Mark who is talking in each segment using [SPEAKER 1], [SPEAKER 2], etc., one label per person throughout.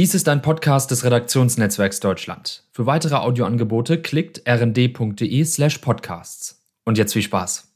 [SPEAKER 1] Dies ist ein Podcast des Redaktionsnetzwerks Deutschland. Für weitere Audioangebote klickt rnd.de slash podcasts. Und jetzt viel Spaß.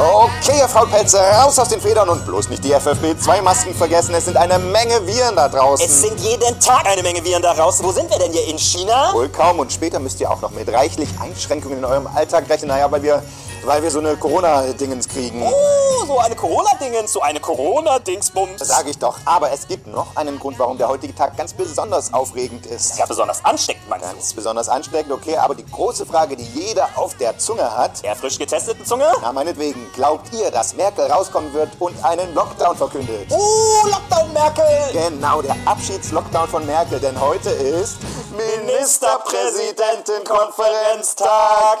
[SPEAKER 2] Okay, ihr Faulpelze, raus aus den Federn und bloß nicht die FFP2-Masken vergessen. Es sind eine Menge Viren da draußen.
[SPEAKER 3] Es sind jeden Tag eine Menge Viren da draußen. Wo sind wir denn hier? In China?
[SPEAKER 2] Wohl kaum. Und später müsst ihr auch noch mit reichlich Einschränkungen in eurem Alltag rechnen. Naja, weil wir, weil wir so eine Corona-Dingens kriegen.
[SPEAKER 3] Oh, so eine Corona-Dingens, so eine Corona-Dingsbums.
[SPEAKER 2] Sag ich doch. Aber es gibt noch einen Grund, warum der heutige Tag ganz besonders aufregend ist.
[SPEAKER 3] Ja, besonders ansteckend, meinst
[SPEAKER 2] Ganz besonders ansteckend, okay. Aber die große Frage, die jeder auf der Zunge hat?
[SPEAKER 3] Der frisch getesteten Zunge?
[SPEAKER 2] na meinetwegen, glaubt ihr, dass Merkel rauskommen wird und einen Lockdown verkündet?
[SPEAKER 3] Oh, Lockdown Merkel!
[SPEAKER 2] Genau, der Abschiedslockdown von Merkel, denn heute ist Ministerpräsidentenkonferenztag.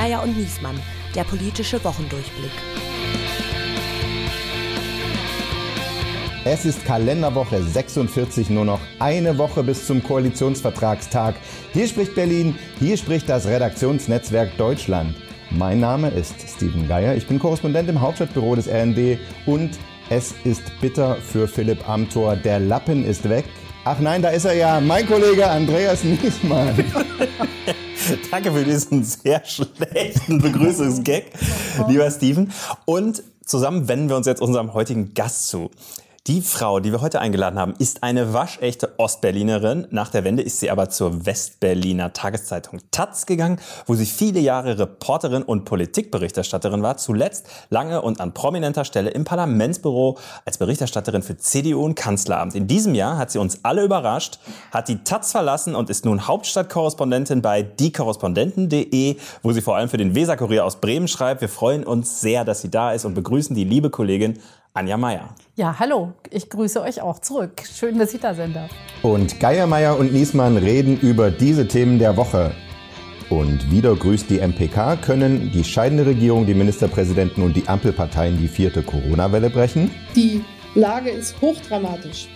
[SPEAKER 4] Geier und Niesmann, der politische Wochendurchblick.
[SPEAKER 5] Es ist Kalenderwoche 46, nur noch eine Woche bis zum Koalitionsvertragstag. Hier spricht Berlin, hier spricht das Redaktionsnetzwerk Deutschland. Mein Name ist Steven Geier, ich bin Korrespondent im Hauptstadtbüro des RND und es ist bitter für Philipp Amthor. Der Lappen ist weg. Ach nein, da ist er ja, mein Kollege Andreas Niesmann.
[SPEAKER 6] Danke für diesen sehr schlechten Begrüßungsgag, lieber Steven. Und zusammen wenden wir uns jetzt unserem heutigen Gast zu. Die Frau, die wir heute eingeladen haben, ist eine waschechte Ostberlinerin. Nach der Wende ist sie aber zur Westberliner Tageszeitung Taz gegangen, wo sie viele Jahre Reporterin und Politikberichterstatterin war. Zuletzt lange und an prominenter Stelle im Parlamentsbüro als Berichterstatterin für CDU und Kanzleramt. In diesem Jahr hat sie uns alle überrascht, hat die Taz verlassen und ist nun Hauptstadtkorrespondentin bei diekorrespondenten.de, wo sie vor allem für den Weserkurier aus Bremen schreibt. Wir freuen uns sehr, dass sie da ist und begrüßen die liebe Kollegin Anja Meier.
[SPEAKER 7] Ja, hallo, ich grüße euch auch zurück. Schön, dass ich da sein darf.
[SPEAKER 5] Und Geiermeier und Niesmann reden über diese Themen der Woche. Und wieder grüßt die MPK, können die scheidende Regierung, die Ministerpräsidenten und die Ampelparteien die vierte Corona-Welle brechen?
[SPEAKER 8] Die Lage ist hochdramatisch.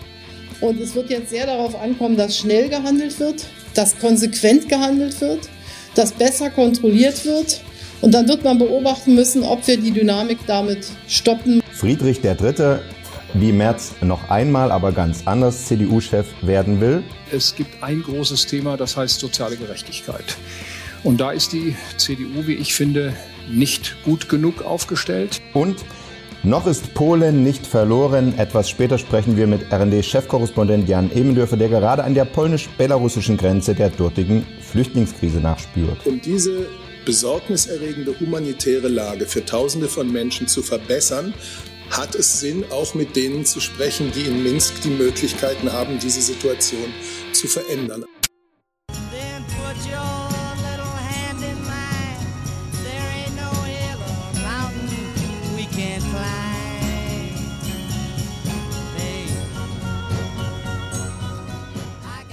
[SPEAKER 8] Und es wird jetzt sehr darauf ankommen, dass schnell gehandelt wird, dass konsequent gehandelt wird, dass besser kontrolliert wird. Und dann wird man beobachten müssen, ob wir die Dynamik damit stoppen.
[SPEAKER 5] Friedrich III., wie Merz noch einmal, aber ganz anders CDU-Chef werden will.
[SPEAKER 9] Es gibt ein großes Thema, das heißt soziale Gerechtigkeit. Und da ist die CDU, wie ich finde, nicht gut genug aufgestellt.
[SPEAKER 5] Und noch ist Polen nicht verloren. Etwas später sprechen wir mit RND-Chefkorrespondent Jan Emendörfer, der gerade an der polnisch-belarussischen Grenze der dortigen Flüchtlingskrise nachspürt.
[SPEAKER 10] Um diese besorgniserregende humanitäre Lage für Tausende von Menschen zu verbessern, hat es Sinn, auch mit denen zu sprechen, die in Minsk die Möglichkeiten haben, diese Situation zu verändern.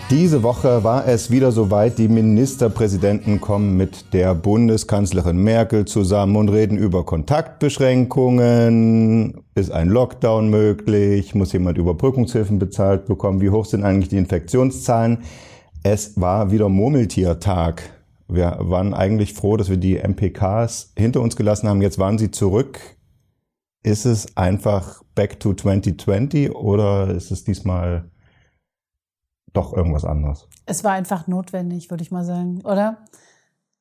[SPEAKER 5] Diese Woche war es wieder soweit. Die Ministerpräsidenten kommen mit der Bundeskanzlerin Merkel zusammen und reden über Kontaktbeschränkungen. Ist ein Lockdown möglich? Muss jemand Überbrückungshilfen bezahlt bekommen? Wie hoch sind eigentlich die Infektionszahlen? Es war wieder Murmeltiertag. Wir waren eigentlich froh, dass wir die MPKs hinter uns gelassen haben. Jetzt waren sie zurück. Ist es einfach back to 2020 oder ist es diesmal doch irgendwas anderes?
[SPEAKER 7] Es war einfach notwendig, würde ich mal sagen, oder?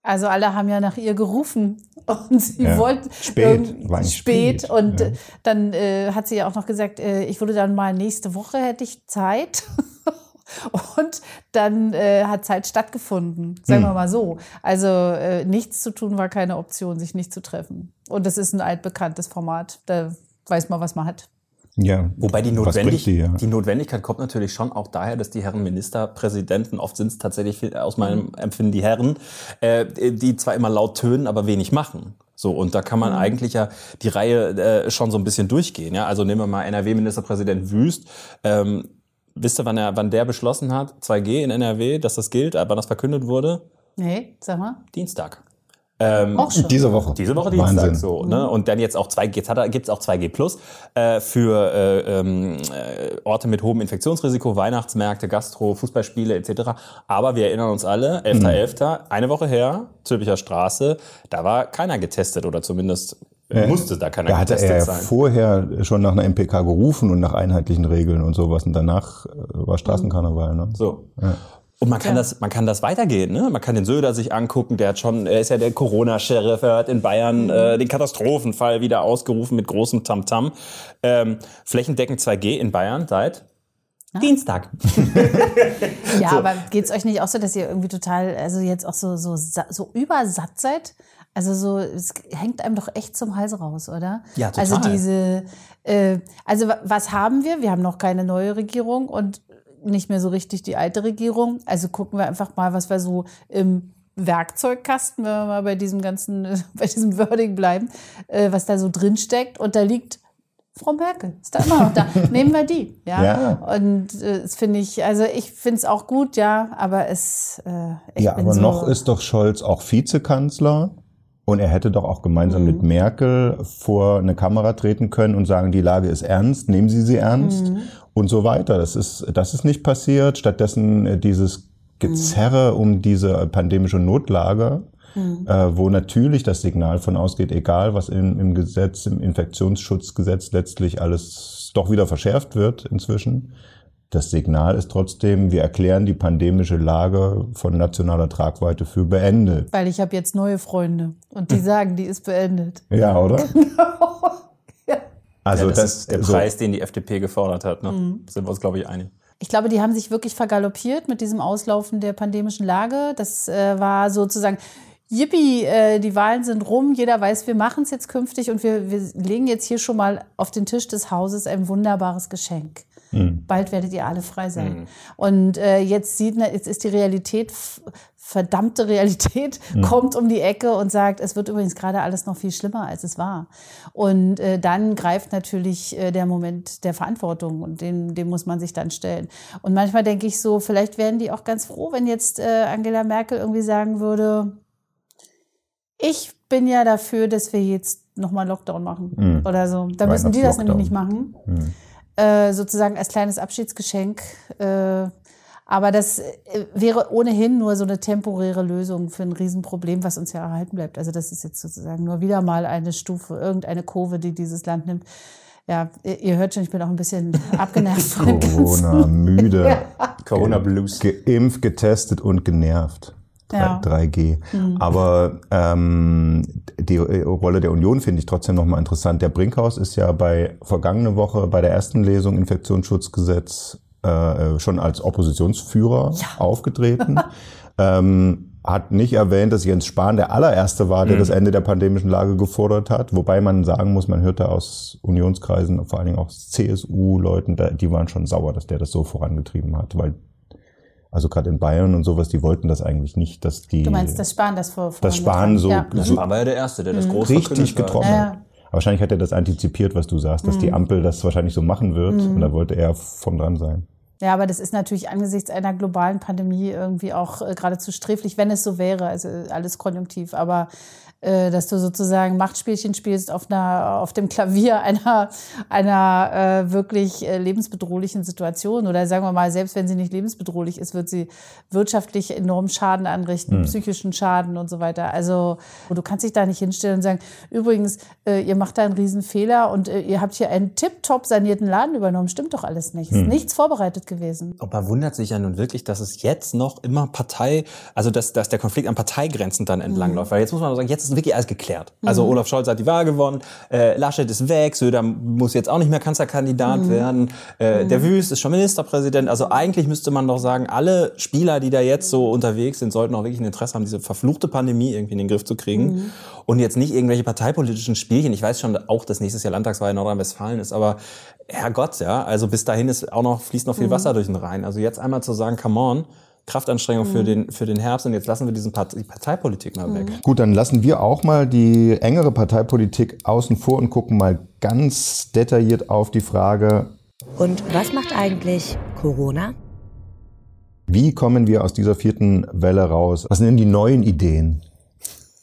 [SPEAKER 7] Also alle haben ja nach ihr gerufen und sie
[SPEAKER 5] Ja.
[SPEAKER 7] wollten
[SPEAKER 5] Spät, eigentlich
[SPEAKER 7] spät,
[SPEAKER 5] spät,
[SPEAKER 7] und
[SPEAKER 5] ja.
[SPEAKER 7] äh, dann äh, hat sie ja auch noch gesagt, äh, ich würde dann mal nächste Woche hätte ich Zeit. Und dann äh, hat Zeit stattgefunden, sagen
[SPEAKER 5] Hm.
[SPEAKER 7] wir mal so. Also äh, nichts zu tun war keine Option, sich nicht zu treffen. Und das ist ein altbekanntes Format. Da weiß man, was man hat.
[SPEAKER 5] Ja.
[SPEAKER 6] Wobei die, Notwendig
[SPEAKER 5] die, ja?
[SPEAKER 6] die Notwendigkeit kommt natürlich schon auch daher, dass die Herren Ministerpräsidenten, oft sind es tatsächlich viel- aus meinem Empfinden die Herren, äh, die zwar immer laut tönen, aber wenig machen. So, und da kann man eigentlich ja die Reihe äh, schon so ein bisschen durchgehen. Ja? Also nehmen wir mal NRW-Ministerpräsident Wüst. Ähm, wisst ihr, wann, er, wann der beschlossen hat, 2G in NRW, dass das gilt, wann das verkündet wurde?
[SPEAKER 7] Nee, sag mal.
[SPEAKER 6] Dienstag. Ähm,
[SPEAKER 7] Auch schon.
[SPEAKER 5] Diese Woche.
[SPEAKER 6] Diese Woche Dienstag
[SPEAKER 5] Wahnsinn.
[SPEAKER 6] so. Ne? Und dann jetzt auch 2G, jetzt hat er, gibt's auch 2G Plus äh, für äh, ähm, äh, Orte mit hohem Infektionsrisiko, Weihnachtsmärkte, Gastro, Fußballspiele etc. Aber wir erinnern uns alle, 11.11., eine Woche her, Zülpicher Straße, da war keiner getestet oder zumindest musste da keiner
[SPEAKER 5] Da hatte
[SPEAKER 6] getestet
[SPEAKER 5] er
[SPEAKER 6] sein.
[SPEAKER 5] vorher schon nach einer MPK gerufen und nach einheitlichen Regeln und sowas. Und danach äh, war Straßenkarneval. Ne?
[SPEAKER 6] So. Und man kann das, man kann das weitergehen, ne? Man kann den Söder sich angucken, der hat schon, er ist ja der Corona-Sheriff, er hat in Bayern äh, den Katastrophenfall wieder ausgerufen mit großem Tamtam. Ähm, flächendeckend 2G in Bayern seit Dienstag.
[SPEAKER 7] Ja,
[SPEAKER 6] So.
[SPEAKER 7] aber geht's euch nicht auch so, dass ihr irgendwie total, also jetzt auch so, so, so übersatt seid? Also so, es hängt einem doch echt zum Hals raus, oder?
[SPEAKER 6] Ja, total.
[SPEAKER 7] Also diese, äh, also wa- was haben wir? Wir haben noch keine neue Regierung und nicht mehr so richtig die alte Regierung. Also gucken wir einfach mal, was wir so im Werkzeugkasten, wenn wir mal bei diesem ganzen, bei diesem Wording bleiben, äh, was da so drin steckt. Und da liegt Frau Merkel, ist da immer noch da. Nehmen wir die, ja.
[SPEAKER 5] Ja.
[SPEAKER 7] Und äh, das finde ich, also ich finde es auch gut, ja, aber es, äh,
[SPEAKER 5] Ja, aber
[SPEAKER 7] so,
[SPEAKER 5] noch ist doch Scholz auch Vizekanzler. Und er hätte doch auch gemeinsam mit Merkel vor eine Kamera treten können und sagen, die Lage ist ernst, nehmen Sie sie ernst und so weiter. Das ist, das ist nicht passiert. Stattdessen äh, dieses Gezerre um diese pandemische Notlage, äh, wo natürlich das Signal von ausgeht, egal was im, im Gesetz, im Infektionsschutzgesetz letztlich alles doch wieder verschärft wird inzwischen. Das Signal ist trotzdem, wir erklären die pandemische Lage von nationaler Tragweite für beendet.
[SPEAKER 7] weil ich habe jetzt neue Freunde und die sagen, die ist beendet.
[SPEAKER 5] Ja, oder? Also
[SPEAKER 6] ja, das,
[SPEAKER 5] das,
[SPEAKER 6] ist der
[SPEAKER 5] so,
[SPEAKER 6] Preis, den die FDP gefordert hat. Ne?
[SPEAKER 7] Mhm.
[SPEAKER 6] Sind wir uns, glaube ich, einig.
[SPEAKER 7] Ich glaube, die haben sich wirklich vergaloppiert mit diesem Auslaufen der pandemischen Lage. Das äh, war sozusagen, yippie, äh, die Wahlen sind rum, jeder weiß, wir machen es jetzt künftig und wir, wir legen jetzt hier schon mal auf den Tisch des Hauses ein wunderbares Geschenk.
[SPEAKER 5] Hm.
[SPEAKER 7] Bald werdet ihr alle frei sein. Und äh, jetzt sieht, man- jetzt ist die Realität, verdammte Realität,
[SPEAKER 5] Mhm.
[SPEAKER 7] kommt um die Ecke und sagt, es wird übrigens gerade alles noch viel schlimmer, als es war. Und äh, dann greift natürlich äh, der Moment der Verantwortung und den, dem muss man sich dann stellen. Und manchmal denke ich so, vielleicht wären die auch ganz froh, wenn jetzt äh, Angela Merkel irgendwie sagen würde, ich bin ja dafür, dass wir jetzt nochmal Lockdown machen
[SPEAKER 5] Mhm.
[SPEAKER 7] oder so. Da müssen die das nämlich nicht machen
[SPEAKER 5] Hm.
[SPEAKER 7] Äh, sozusagen als kleines Abschiedsgeschenk. Äh, aber das äh, wäre ohnehin nur so eine temporäre Lösung für ein Riesenproblem, was uns ja erhalten bleibt. Also das ist jetzt sozusagen nur wieder mal eine Stufe, irgendeine Kurve, die dieses Land nimmt. Ja, ihr, ihr hört schon, ich bin auch ein bisschen abgenervt.
[SPEAKER 5] Corona, müde.
[SPEAKER 6] Corona Blues.
[SPEAKER 5] Geimpft, getestet und genervt. 3,
[SPEAKER 7] Ja.
[SPEAKER 5] 3G. Aber ähm, die Rolle der Union finde ich trotzdem nochmal interessant. Der Brinkhaus ist ja bei vergangene Woche bei der ersten Lesung Infektionsschutzgesetz äh, schon als Oppositionsführer aufgetreten. ähm, hat nicht erwähnt, dass Jens Spahn der allererste war, der
[SPEAKER 6] Mhm.
[SPEAKER 5] das Ende der pandemischen Lage gefordert hat. Wobei man sagen muss, man hörte aus Unionskreisen, vor allen Dingen aus CSU-Leuten, die waren schon sauer, dass der das so vorangetrieben hat, weil also gerade in Bayern und sowas, die wollten das eigentlich nicht, dass die
[SPEAKER 7] Du meinst, das Spahn das vor,
[SPEAKER 5] das Spahn so,
[SPEAKER 7] Ja.
[SPEAKER 6] Das
[SPEAKER 5] so
[SPEAKER 6] war ja der Erste, der das
[SPEAKER 7] Mhm.
[SPEAKER 6] groß
[SPEAKER 5] richtig getroffen
[SPEAKER 7] Ja,
[SPEAKER 5] hat.
[SPEAKER 7] ja.
[SPEAKER 5] Wahrscheinlich hat er das antizipiert, was du sagst, dass
[SPEAKER 7] Mhm.
[SPEAKER 5] die Ampel das wahrscheinlich so machen wird
[SPEAKER 7] Mhm.
[SPEAKER 5] und da wollte er von dran sein.
[SPEAKER 7] Ja, aber das ist natürlich angesichts einer globalen Pandemie irgendwie auch äh, geradezu sträflich, wenn es so wäre. Also äh, alles konjunktiv. Aber äh, dass du sozusagen Machtspielchen spielst auf, einer, auf dem Klavier einer, einer äh, wirklich äh, lebensbedrohlichen Situation. Oder sagen wir mal, selbst wenn sie nicht lebensbedrohlich ist, wird sie wirtschaftlich enormen Schaden anrichten,
[SPEAKER 11] Hm.
[SPEAKER 7] psychischen Schaden und so weiter. Also du kannst dich da nicht hinstellen und sagen, übrigens, äh, ihr macht da einen Riesenfehler und äh, ihr habt hier einen tipptopp sanierten Laden übernommen. Stimmt doch alles nicht. Ist
[SPEAKER 6] Hm.
[SPEAKER 7] nichts vorbereitet gewesen.
[SPEAKER 6] Man wundert sich ja nun wirklich, dass es jetzt noch immer Partei, also dass, dass der Konflikt an Parteigrenzen dann entlang
[SPEAKER 7] Mhm.
[SPEAKER 6] läuft. Weil jetzt muss man sagen, jetzt ist wirklich alles geklärt. Also
[SPEAKER 7] Mhm.
[SPEAKER 6] Olaf Scholz hat die Wahl gewonnen, äh, Laschet ist weg, Söder muss jetzt auch nicht mehr Kanzlerkandidat
[SPEAKER 7] Mhm.
[SPEAKER 6] werden, äh,
[SPEAKER 7] Mhm.
[SPEAKER 6] der Wüst ist schon Ministerpräsident. Also eigentlich müsste man doch sagen, alle Spieler, die da jetzt so unterwegs sind, sollten auch wirklich ein Interesse haben, diese verfluchte Pandemie irgendwie in den Griff zu kriegen.
[SPEAKER 7] Mhm.
[SPEAKER 6] Und jetzt nicht irgendwelche parteipolitischen Spielchen. Ich weiß schon auch, dass nächstes Jahr Landtagswahl in Nordrhein-Westfalen ist, aber Herrgott, ja, also bis dahin ist auch noch, fließt noch viel
[SPEAKER 7] Mhm.
[SPEAKER 6] Wasser durch den Rhein. Also jetzt einmal zu sagen, come on, Kraftanstrengung für,
[SPEAKER 7] Mhm.
[SPEAKER 6] den, für den Herbst und jetzt lassen wir diesen Part die Parteipolitik mal weg.
[SPEAKER 5] Gut, dann lassen wir auch mal die engere Parteipolitik außen vor und gucken mal ganz detailliert auf die Frage,
[SPEAKER 4] Und was macht eigentlich Corona?
[SPEAKER 5] wie kommen wir aus dieser vierten Welle raus? Was sind denn die neuen Ideen?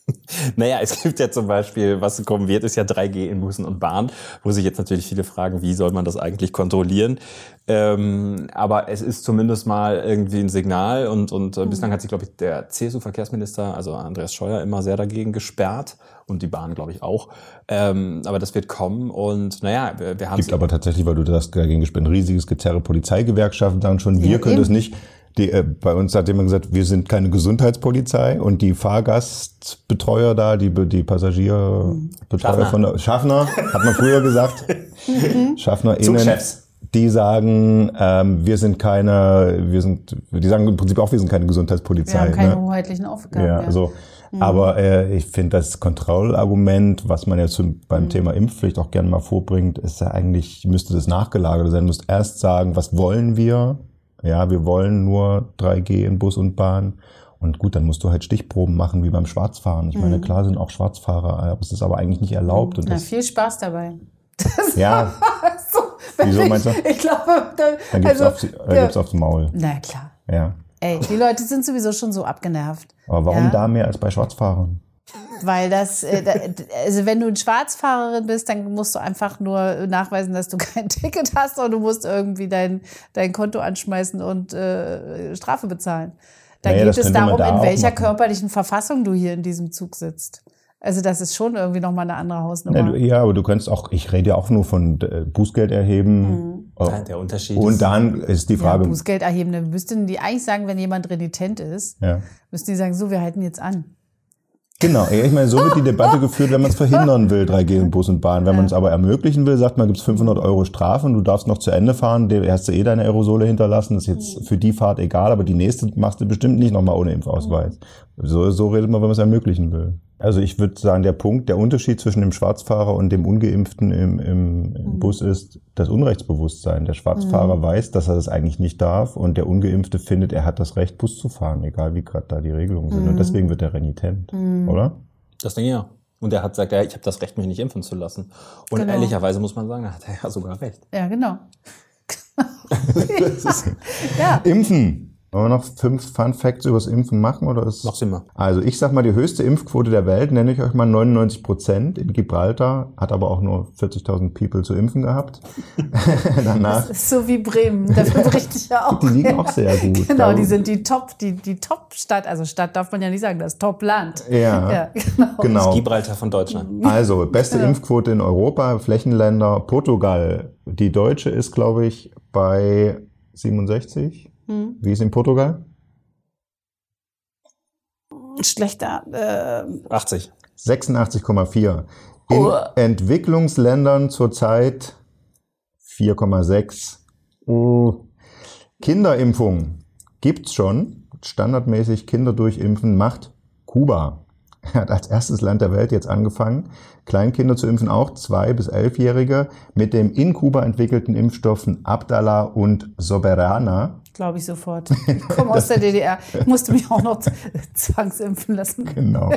[SPEAKER 6] Naja, es gibt ja zum Beispiel, was kommen wird, ist ja 3G in Bussen und Bahn, wo sich jetzt natürlich viele fragen, wie soll man das eigentlich kontrollieren? Ähm, aber es ist zumindest mal irgendwie ein Signal und, und äh, bislang hat sich, glaube ich, der CSU-Verkehrsminister, also Andreas Scheuer, immer sehr dagegen gesperrt und die Bahn, glaube ich, auch. Ähm, aber das wird kommen und naja, wir, wir haben
[SPEAKER 5] gibt aber tatsächlich, weil du das dagegen gespannt, ein riesiges Gezerre Polizeigewerkschaften sagen schon, wir
[SPEAKER 7] Ja,
[SPEAKER 5] können
[SPEAKER 7] eben.
[SPEAKER 5] das nicht. Die, äh, bei uns hat jemand gesagt, wir sind keine Gesundheitspolizei und die Fahrgastbetreuer da, die, die Passagierbetreuer von der Schaffner, hat man früher gesagt, Schaffner
[SPEAKER 6] Zugchefs.
[SPEAKER 5] die sagen, ähm, wir sind keine, wir sind, die sagen im Prinzip auch, wir sind keine
[SPEAKER 7] Wir
[SPEAKER 5] Gesundheitspolizei.
[SPEAKER 7] haben keine
[SPEAKER 5] ne?
[SPEAKER 7] hoheitlichen Aufgaben.
[SPEAKER 5] Ja,
[SPEAKER 7] ja.
[SPEAKER 5] also, aber äh, ich finde das Kontrollargument, was man jetzt zum, beim Thema Impfpflicht auch gerne mal vorbringt, ist ja eigentlich, müsste das nachgelagert sein. Du musst erst sagen, was wollen wir? Ja, wir wollen nur 3G in Bus und Bahn. Und gut, dann musst du halt Stichproben machen wie beim Schwarzfahren. Ich meine, klar sind auch Schwarzfahrer, aber es ist aber eigentlich nicht erlaubt. Und
[SPEAKER 7] Na,
[SPEAKER 5] das,
[SPEAKER 7] viel Spaß dabei.
[SPEAKER 5] ja,
[SPEAKER 7] so,
[SPEAKER 5] Wieso
[SPEAKER 7] ich,
[SPEAKER 5] meinst du?
[SPEAKER 7] Ich glaube, da,
[SPEAKER 5] dann gibt's
[SPEAKER 7] also,
[SPEAKER 5] aufs, dann
[SPEAKER 7] ja.
[SPEAKER 5] gibt's aufs Maul.
[SPEAKER 7] Na klar.
[SPEAKER 5] Ja.
[SPEAKER 7] Ey, die Leute sind sowieso schon so abgenervt.
[SPEAKER 5] Aber warum
[SPEAKER 7] Ja.
[SPEAKER 5] da mehr als bei Schwarzfahrern?
[SPEAKER 7] Weil das, äh, also wenn du eine Schwarzfahrerin bist, dann musst du einfach nur nachweisen, dass du kein Ticket hast und du musst irgendwie dein, dein Konto anschmeißen und äh, Strafe bezahlen. Da
[SPEAKER 5] Naja,
[SPEAKER 7] geht es darum,
[SPEAKER 5] da
[SPEAKER 7] in welcher
[SPEAKER 5] machen.
[SPEAKER 7] körperlichen Verfassung du hier in diesem Zug sitzt. Also das ist schon irgendwie nochmal eine andere
[SPEAKER 5] Ja,
[SPEAKER 7] Hausnummer.
[SPEAKER 5] du, ja, aber du kannst auch, ich rede ja auch nur von äh, Bußgeld erheben. Oh.
[SPEAKER 6] Ja, der Unterschied
[SPEAKER 5] Und
[SPEAKER 6] ist-
[SPEAKER 5] dann ist die
[SPEAKER 7] ja,
[SPEAKER 5] Frage,
[SPEAKER 7] Bußgeld erhebende müssten die eigentlich sagen, wenn jemand renitent ist,
[SPEAKER 5] ja.
[SPEAKER 7] müssten die sagen, so, wir halten jetzt an.
[SPEAKER 5] Genau, ich meine, so wird die Debatte geführt, wenn man es verhindern will, 3G in Bus und Bahn. Wenn man es aber ermöglichen will, sagt man, gibt es 500 Euro Strafe und du darfst noch zu Ende fahren, du hast du eh deine Aerosole hinterlassen, das ist jetzt für die Fahrt egal, aber die nächste machst du bestimmt nicht nochmal ohne Impfausweis. So, so redet man, wenn man es ermöglichen will. Also ich würde sagen, der Punkt, der Unterschied zwischen dem Schwarzfahrer und dem Ungeimpften im, im, im Bus ist das Unrechtsbewusstsein. Der Schwarzfahrer weiß, dass er das eigentlich nicht darf und der Ungeimpfte findet, er hat das Recht, Bus zu fahren, egal wie gerade da die Regelungen sind. Und deswegen wird er renitent, oder?
[SPEAKER 6] Das denke ich ja. Und er hat gesagt, ja, ich habe das Recht, mich nicht impfen zu lassen. Und
[SPEAKER 7] Genau.
[SPEAKER 6] ehrlicherweise muss man sagen, da hat er ja sogar recht.
[SPEAKER 7] Ja, genau. ja.
[SPEAKER 5] Impfen. Wollen wir noch fünf Fun Facts übers Impfen machen? Oder ist
[SPEAKER 6] Noch sind wir.
[SPEAKER 5] Also ich sag mal, die höchste Impfquote der Welt, nenne ich euch mal 99 Prozent in Gibraltar, hat aber auch nur 40.000 People zu impfen gehabt. Danach,
[SPEAKER 7] Das ist so wie Bremen, dafür berichte ich ja auch.
[SPEAKER 5] die liegen auch sehr gut.
[SPEAKER 7] Genau, die sind die Top, die, die Top-Stadt, also Stadt darf man ja nicht sagen, das Top-Land.
[SPEAKER 5] Ja,
[SPEAKER 7] Ja, genau.
[SPEAKER 5] genau.
[SPEAKER 6] Gibraltar von Deutschland.
[SPEAKER 5] Also, beste Impfquote in Europa, Flächenländer, Portugal. Die deutsche ist, glaube ich, bei 67.
[SPEAKER 7] Hm.
[SPEAKER 5] Wie ist in Portugal?
[SPEAKER 7] Schlechter. Äh,
[SPEAKER 6] 80.
[SPEAKER 5] 86,4. In
[SPEAKER 7] Oh.
[SPEAKER 5] Entwicklungsländern zurzeit 4,6. Oh. Kinderimpfung gibt's schon. Standardmäßig Kinder durchimpfen macht Kuba. Er hat als erstes Land der Welt jetzt angefangen, Kleinkinder zu impfen, auch zwei bis elfjährige, mit dem in Kuba entwickelten Impfstoffen Abdallah und Soberana.
[SPEAKER 7] Glaube ich sofort. Ich komme aus der DDR. Ich musste mich auch noch zwangsimpfen lassen.
[SPEAKER 5] Genau.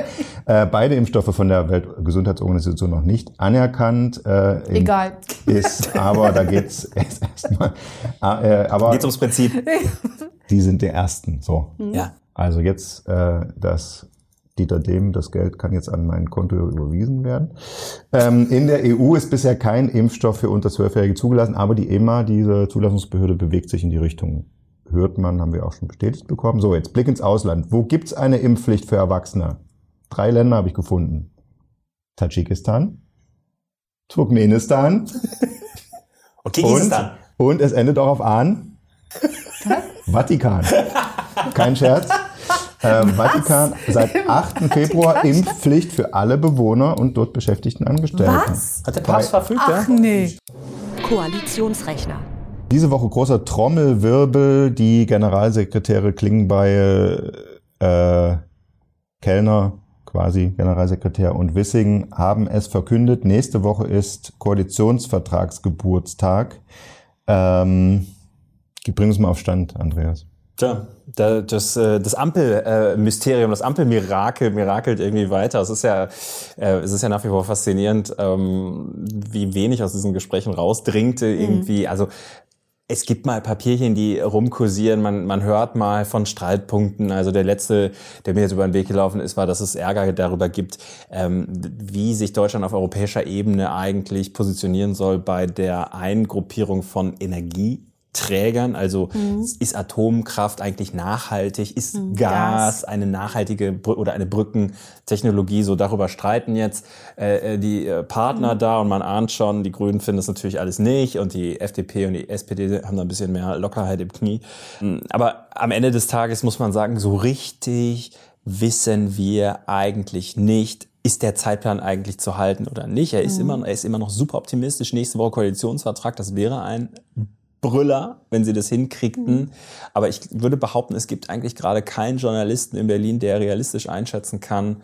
[SPEAKER 5] äh, beide Impfstoffe von der Weltgesundheitsorganisation noch nicht anerkannt. Äh,
[SPEAKER 7] Egal.
[SPEAKER 5] Ist, aber da geht's erst erstmal. Äh, aber
[SPEAKER 6] Geht's ums Prinzip.
[SPEAKER 5] die sind die ersten. So.
[SPEAKER 6] Ja.
[SPEAKER 5] Also jetzt äh, das Dieter Dehm, das Geld kann jetzt an mein Konto überwiesen werden. Ähm, in der EU ist bisher kein Impfstoff für unter Zwölfjährige zugelassen, aber die EMA, diese Zulassungsbehörde, bewegt sich in die Richtung. Hört man, haben wir auch schon bestätigt bekommen. So, jetzt Blick ins Ausland. Wo gibt's eine Impfpflicht für Erwachsene? Drei Länder habe ich gefunden. Tadschikistan, Turkmenistan
[SPEAKER 6] Und Kirgisistan.
[SPEAKER 5] und, und es endet auch auf Ahn. Vatikan. Kein Scherz. Ähm, Vatikan seit 8. Februar Impfpflicht für alle Bewohner und dort beschäftigten Angestellten.
[SPEAKER 7] Was?
[SPEAKER 6] Hat der Papst verfügt,
[SPEAKER 7] Ach
[SPEAKER 6] ja?
[SPEAKER 7] nee.
[SPEAKER 4] Koalitionsrechner.
[SPEAKER 5] Diese Woche großer Trommelwirbel. Die Generalsekretäre Klingbeil, äh, Kellner, quasi Generalsekretär und Wissing haben es verkündet. Nächste Woche ist Koalitionsvertragsgeburtstag. Ähm, bring uns mal auf Stand, Andreas.
[SPEAKER 6] Tja, da- das, äh, das Ampelmysterium, das Ampelmirakel mirakelt irgendwie weiter. Es ist ja, äh, es ist ja nach wie vor faszinierend, ähm, wie wenig aus diesen Gesprächen rausdringt. Irgendwie, also es gibt mal Papierchen, die rumkursieren, man, man hört mal von Streitpunkten. Also der letzte, der mir jetzt über den Weg gelaufen ist, war, dass es Ärger darüber gibt, ähm, wie sich Deutschland auf europäischer Ebene eigentlich positionieren soll bei der Eingruppierung von Energie. Trägern, also
[SPEAKER 7] Mhm.
[SPEAKER 6] ist Atomkraft eigentlich nachhaltig, ist
[SPEAKER 7] Mhm,
[SPEAKER 6] Gas
[SPEAKER 7] Gas.
[SPEAKER 6] eine nachhaltige Brü- oder eine Brückentechnologie, so darüber streiten jetzt äh, äh, die äh, Partner
[SPEAKER 7] Mhm.
[SPEAKER 6] da und man ahnt schon, die Grünen finden das natürlich alles nicht und die FDP und die SPD haben da ein bisschen mehr Lockerheit im Knie. Mm, Aber am Ende des Tages muss man sagen, so richtig wissen wir eigentlich nicht, ist der Zeitplan eigentlich zu halten oder nicht. Er ist,
[SPEAKER 7] Mhm.
[SPEAKER 6] immer, er ist immer noch super optimistisch. Nächste Woche Koalitionsvertrag, das wäre ein Brüller, wenn sie das hinkriegten. Aber ich würde behaupten, es gibt eigentlich gerade keinen Journalisten in Berlin, der realistisch einschätzen kann,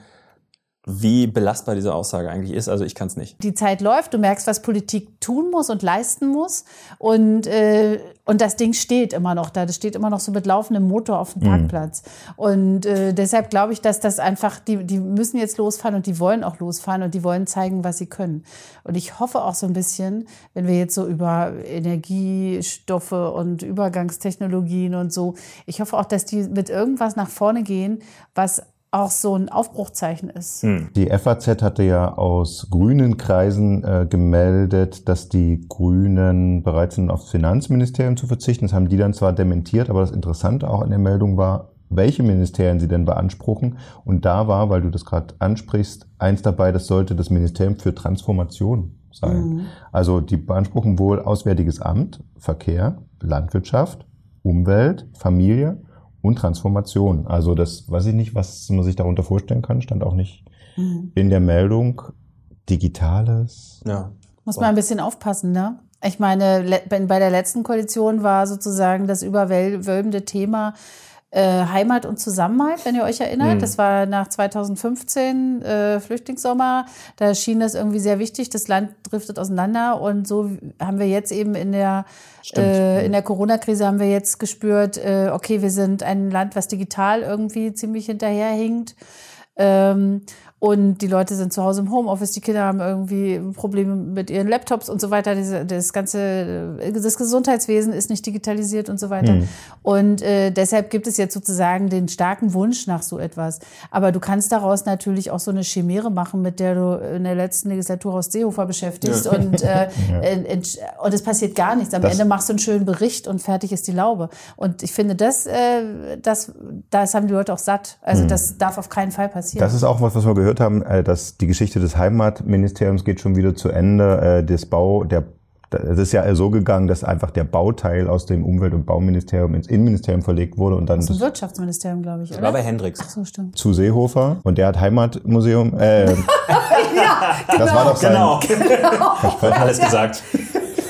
[SPEAKER 6] wie belastbar diese Aussage eigentlich ist. Also ich kann es nicht.
[SPEAKER 7] die Zeit läuft, du merkst, was Politik tun muss und leisten muss. Und, äh, und das Ding steht immer noch da. Das steht immer noch so mit laufendem Motor auf dem
[SPEAKER 11] Mhm.
[SPEAKER 7] Parkplatz. Und äh, deshalb glaube ich, dass das einfach, die, die müssen jetzt losfahren und die wollen auch losfahren und die wollen zeigen, was sie können. Und ich hoffe auch so ein bisschen, wenn wir jetzt so über Energiestoffe und Übergangstechnologien und so, ich hoffe auch, dass die mit irgendwas nach vorne gehen, was auch so ein Aufbruchzeichen ist.
[SPEAKER 5] Die FAZ hatte ja aus grünen Kreisen äh, gemeldet, dass die Grünen bereit sind, aufs Finanzministerium zu verzichten. Das haben die dann zwar dementiert, aber das Interessante auch in der Meldung war, welche Ministerien sie denn beanspruchen. Und da war, weil du das gerade ansprichst, eins dabei, das sollte das Ministerium für Transformation sein.
[SPEAKER 11] Mhm.
[SPEAKER 5] Also die beanspruchen wohl Auswärtiges Amt, Verkehr, Landwirtschaft, Umwelt, Familie und Transformation. Also das weiß ich nicht, was man sich darunter vorstellen kann, stand auch nicht
[SPEAKER 7] Mhm.
[SPEAKER 5] in der Meldung. Digitales.
[SPEAKER 6] Ja.
[SPEAKER 7] Muss man ein bisschen aufpassen, ne? Ich meine, bei der letzten Koalition war sozusagen das überwölbende Thema äh, Heimat und Zusammenhalt, wenn ihr euch erinnert.
[SPEAKER 11] Mhm.
[SPEAKER 7] Das war nach 2015 äh, Flüchtlingssommer. Da schien das irgendwie sehr wichtig. Das Land driftet auseinander und so haben wir jetzt eben in der äh, in der Corona-Krise haben wir jetzt gespürt, äh, okay, wir sind ein Land, was digital irgendwie ziemlich hinterherhinkt. Ähm, und die Leute sind zu Hause im Homeoffice, die Kinder haben irgendwie Probleme mit ihren Laptops und so weiter. Das ganze, äh, das Gesundheitswesen ist nicht digitalisiert und so weiter.
[SPEAKER 11] Hm.
[SPEAKER 7] Und äh, deshalb gibt es jetzt sozusagen den starken Wunsch nach so etwas. Aber du kannst daraus natürlich auch so eine Chimäre machen, mit der du in der letzten Legislatur aus Seehofer beschäftigst.
[SPEAKER 11] Ja.
[SPEAKER 7] Und, äh,
[SPEAKER 11] Ja.
[SPEAKER 7] und es passiert gar nichts. Am
[SPEAKER 5] Das-
[SPEAKER 7] Ende machst du einen schönen Bericht und fertig ist die Laube. Und ich finde, das, äh, das, das haben die Leute auch satt. Also
[SPEAKER 5] Hm.
[SPEAKER 7] das darf auf keinen Fall passieren.
[SPEAKER 5] Das ist auch was, was wir gehört haben, äh, dass die Geschichte des Heimatministeriums geht schon wieder zu Ende. Äh, Das Bau, der es ist ja so gegangen, dass einfach der Bauteil aus dem Umwelt- und Bauministerium ins Innenministerium verlegt wurde und dann
[SPEAKER 7] dem
[SPEAKER 5] das
[SPEAKER 7] Wirtschaftsministerium, glaube ich.
[SPEAKER 6] Das
[SPEAKER 7] Oder?
[SPEAKER 6] war bei Hendricks.
[SPEAKER 7] Ach so, stimmt.
[SPEAKER 5] zu Seehofer und der hat Heimatmuseum. Äh,
[SPEAKER 7] ja,
[SPEAKER 5] das war doch sein
[SPEAKER 6] Genau.
[SPEAKER 5] Versprechen.
[SPEAKER 6] Alles gesagt.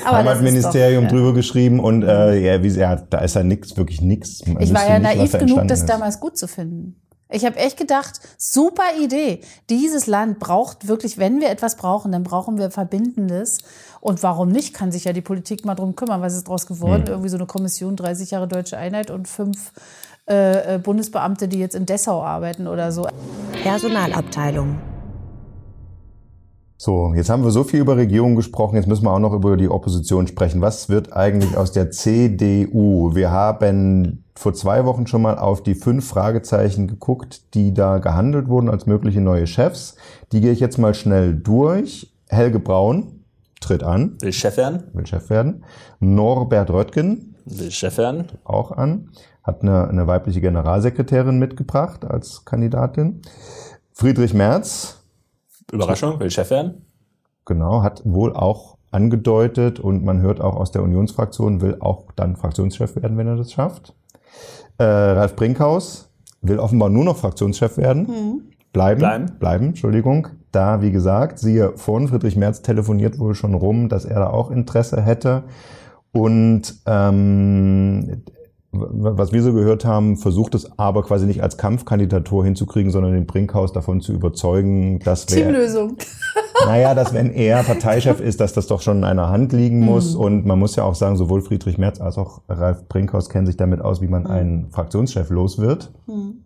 [SPEAKER 7] Aber das
[SPEAKER 5] Heimatministerium
[SPEAKER 7] ist doch, ja.
[SPEAKER 5] drüber geschrieben und äh, ja, wie, ja, da ist ja nichts, wirklich nichts.
[SPEAKER 7] Ich war
[SPEAKER 5] wüsste
[SPEAKER 7] ja naiv genug, das
[SPEAKER 5] ist.
[SPEAKER 7] damals gut zu finden. Ich habe echt gedacht, super Idee. Dieses Land braucht wirklich, wenn wir etwas brauchen, dann brauchen wir Verbindendes. Und warum nicht, kann sich ja die Politik mal drum kümmern. Was ist daraus geworden?
[SPEAKER 11] Hm.
[SPEAKER 7] Irgendwie so eine Kommission, 30 Jahre Deutsche Einheit und fünf äh, äh, Bundesbeamte, die jetzt in Dessau arbeiten oder so.
[SPEAKER 4] Personalabteilung.
[SPEAKER 5] So, jetzt haben wir so viel über Regierung gesprochen, jetzt müssen wir auch noch über die Opposition sprechen. Was wird eigentlich aus der CDU? Wir haben vor zwei Wochen schon mal auf die fünf Fragezeichen geguckt, die da gehandelt wurden als mögliche neue Chefs. Die gehe ich jetzt mal schnell durch. Helge Braun tritt an.
[SPEAKER 6] Will Chef werden?
[SPEAKER 5] Will Chef werden. Norbert Röttgen.
[SPEAKER 6] Will Chef werden?
[SPEAKER 5] Auch an. Hat eine, eine weibliche Generalsekretärin mitgebracht als Kandidatin. Friedrich Merz.
[SPEAKER 6] Überraschung, will Chef werden?
[SPEAKER 5] Genau, hat wohl auch angedeutet und man hört auch aus der Unionsfraktion, will auch dann Fraktionschef werden, wenn er das schafft. Äh, Ralf Brinkhaus will offenbar nur noch Fraktionschef werden. Bleiben,
[SPEAKER 6] Bleiben.
[SPEAKER 5] bleiben, Entschuldigung. Da, wie gesagt, siehe von Friedrich Merz telefoniert wohl schon rum, dass er da auch Interesse hätte. Und ähm, was wir so gehört haben, versucht es aber quasi nicht als Kampfkandidatur hinzukriegen, sondern den Brinkhaus davon zu überzeugen, dass wer,
[SPEAKER 7] Teamlösung.
[SPEAKER 5] naja, dass wenn er Parteichef ist, dass das doch schon in einer Hand liegen muss.
[SPEAKER 7] Mhm.
[SPEAKER 5] Und man muss ja auch sagen, sowohl Friedrich Merz als auch Ralf Brinkhaus kennen sich damit aus, wie man einen Fraktionschef los wird.
[SPEAKER 7] Hm.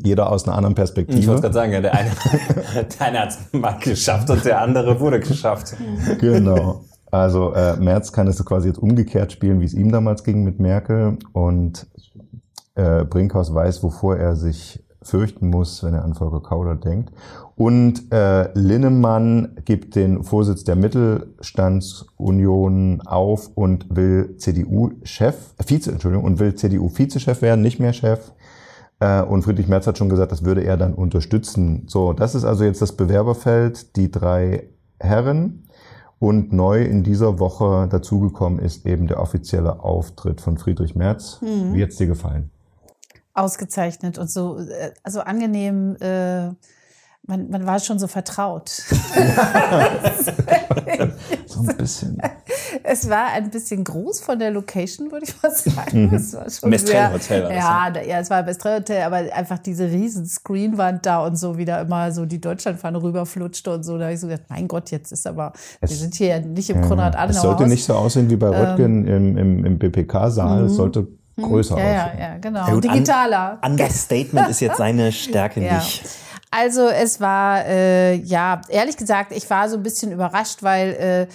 [SPEAKER 5] Jeder aus einer anderen
[SPEAKER 6] Ich wollte
[SPEAKER 5] Perspektive.
[SPEAKER 6] gerade sagen, ja, der eine, der eine hat es mal geschafft und der andere wurde geschafft.
[SPEAKER 5] Genau. Also äh, Merz kann es quasi jetzt umgekehrt spielen, wie es ihm damals ging mit Merkel. Und äh, Brinkhaus weiß, wovor er sich fürchten muss, wenn er an Volker Kauder denkt. Und äh, Linnemann gibt den Vorsitz der Mittelstandsunion auf und will CDU-Chef, äh, Vize, Entschuldigung, und will CDU-Vizechef werden, nicht mehr Chef. Äh, und Friedrich Merz hat schon gesagt, das würde er dann unterstützen. So, das ist also jetzt das Bewerberfeld, die drei Herren. Und neu in dieser Woche dazugekommen ist eben der offizielle Auftritt von Friedrich Merz.
[SPEAKER 7] Mhm.
[SPEAKER 5] Wie hat's dir gefallen?
[SPEAKER 7] Ausgezeichnet und so, äh, also angenehm. Äh, man, man war schon so vertraut.
[SPEAKER 5] so ein bisschen.
[SPEAKER 7] Es war ein bisschen groß von der Location, würde ich mal sagen.
[SPEAKER 5] Mhm.
[SPEAKER 7] Es war schon
[SPEAKER 6] Mestrel
[SPEAKER 7] sehr-
[SPEAKER 6] Hotel war das,
[SPEAKER 7] ja, ja, es war Mestrel Hotel, aber einfach diese riesen Screenwand da und so wieder immer so die Deutschlandfahne rüberflutschte und so. Da habe ich so gedacht, mein Gott, jetzt ist aber, wir sind hier ja nicht im
[SPEAKER 5] Ja,
[SPEAKER 7] Konrad
[SPEAKER 5] Es
[SPEAKER 7] Adenauer
[SPEAKER 5] sollte
[SPEAKER 7] Haus.
[SPEAKER 5] nicht so aussehen wie bei Röttgen im, im, im BPK-Saal. Es
[SPEAKER 7] Mhm.
[SPEAKER 5] sollte größer
[SPEAKER 7] ja, ja,
[SPEAKER 5] aussehen.
[SPEAKER 7] ja, genau.
[SPEAKER 6] Ja, gut, an-
[SPEAKER 7] Digitaler.
[SPEAKER 6] Understatement ist jetzt seine Stärke
[SPEAKER 7] Ja.
[SPEAKER 6] nicht.
[SPEAKER 7] Also es war, äh, ja, ehrlich gesagt, ich war so ein bisschen überrascht, weil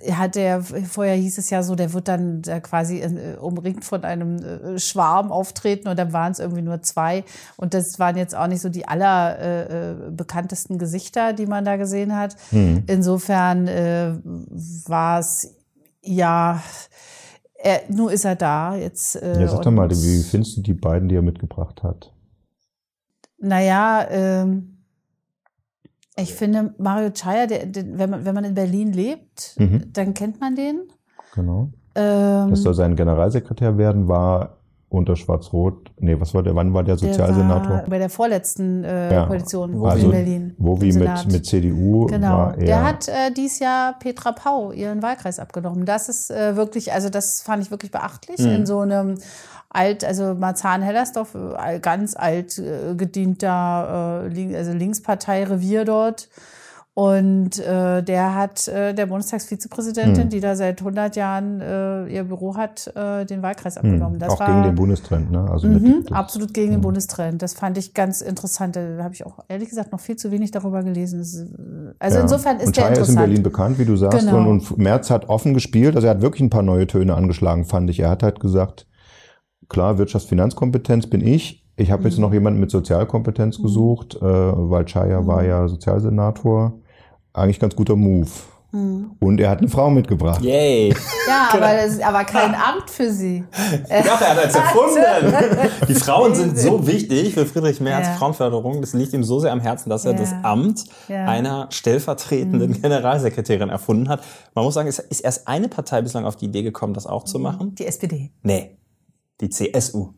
[SPEAKER 7] äh, hat der, vorher hieß es ja so, der wird dann da quasi äh, umringt von einem äh, Schwarm auftreten und dann waren es irgendwie nur zwei. Und das waren jetzt auch nicht so die aller äh, äh, bekanntesten Gesichter, die man da gesehen hat.
[SPEAKER 5] Hm.
[SPEAKER 7] Insofern äh, war es, ja, er, nur ist er da jetzt. Äh,
[SPEAKER 5] Ja, sag doch mal, wie findest du die beiden, die er mitgebracht hat?
[SPEAKER 7] Naja, ähm, ich finde Mario Chaya, der, der, wenn, man, wenn man in Berlin lebt,
[SPEAKER 5] Mhm.
[SPEAKER 7] dann kennt man den.
[SPEAKER 5] Genau.
[SPEAKER 7] Ähm,
[SPEAKER 5] Das soll sein Generalsekretär werden, war unter Schwarz-Rot. Nee, was war der? Wann war der
[SPEAKER 7] der
[SPEAKER 5] Sozialsenator?
[SPEAKER 7] war bei der vorletzten äh,
[SPEAKER 5] Ja.
[SPEAKER 7] Koalition
[SPEAKER 5] Also,
[SPEAKER 7] in Berlin.
[SPEAKER 5] Wie mit, mit CDU
[SPEAKER 7] Genau.
[SPEAKER 5] war er.
[SPEAKER 7] Der hat äh, dieses Jahr Petra Pau ihren Wahlkreis abgenommen. Das ist äh, wirklich, also das fand ich wirklich beachtlich
[SPEAKER 5] Mhm.
[SPEAKER 7] in so einem alt, also Marzahn-Hellersdorf, äh, ganz alt äh, gedienter, äh, Lin- also Linkspartei-Revier dort. Und äh, der hat äh, der Bundestagsvizepräsidentin,
[SPEAKER 5] Hm.
[SPEAKER 7] die da seit 100 Jahren äh, ihr Büro hat, äh, den Wahlkreis
[SPEAKER 5] Hm,
[SPEAKER 7] abgenommen. Das
[SPEAKER 5] auch
[SPEAKER 7] war,
[SPEAKER 5] gegen den Bundestrend, ne? Also
[SPEAKER 7] Mhm,
[SPEAKER 5] mit,
[SPEAKER 7] absolut gegen den Bundestrend. Das fand ich ganz interessant. Da habe ich auch ehrlich gesagt noch viel zu wenig darüber gelesen. Also
[SPEAKER 5] ja.
[SPEAKER 7] insofern ist
[SPEAKER 5] und
[SPEAKER 7] der
[SPEAKER 5] Scheier ist in
[SPEAKER 7] interessant.
[SPEAKER 5] Berlin bekannt, wie du sagst.
[SPEAKER 7] Genau.
[SPEAKER 5] Und, und Merz hat offen gespielt. Also er hat wirklich ein paar neue Töne angeschlagen, fand ich. Er hat halt gesagt, klar, Wirtschaftsfinanzkompetenz bin ich. Ich habe jetzt
[SPEAKER 7] Mhm.
[SPEAKER 5] noch jemanden mit Sozialkompetenz gesucht, äh, weil Chaya war ja Sozialsenator. Eigentlich ganz guter Move.
[SPEAKER 7] Mhm.
[SPEAKER 5] Und er hat eine Frau mitgebracht.
[SPEAKER 6] Yay.
[SPEAKER 7] Ja, aber das ist aber kein Amt für sie.
[SPEAKER 6] Doch, er hat es erfunden. Die Frauen sind so wichtig für Friedrich Merz,
[SPEAKER 7] Ja.
[SPEAKER 6] Frauenförderung. Das liegt ihm so sehr am Herzen, dass er
[SPEAKER 7] Ja.
[SPEAKER 6] das Amt
[SPEAKER 7] Ja.
[SPEAKER 6] einer stellvertretenden
[SPEAKER 7] Mhm.
[SPEAKER 6] Generalsekretärin erfunden hat. Man muss sagen, es ist erst eine Partei bislang auf die Idee gekommen, das auch zu machen.
[SPEAKER 7] Die SPD.
[SPEAKER 6] Nee, die CSU.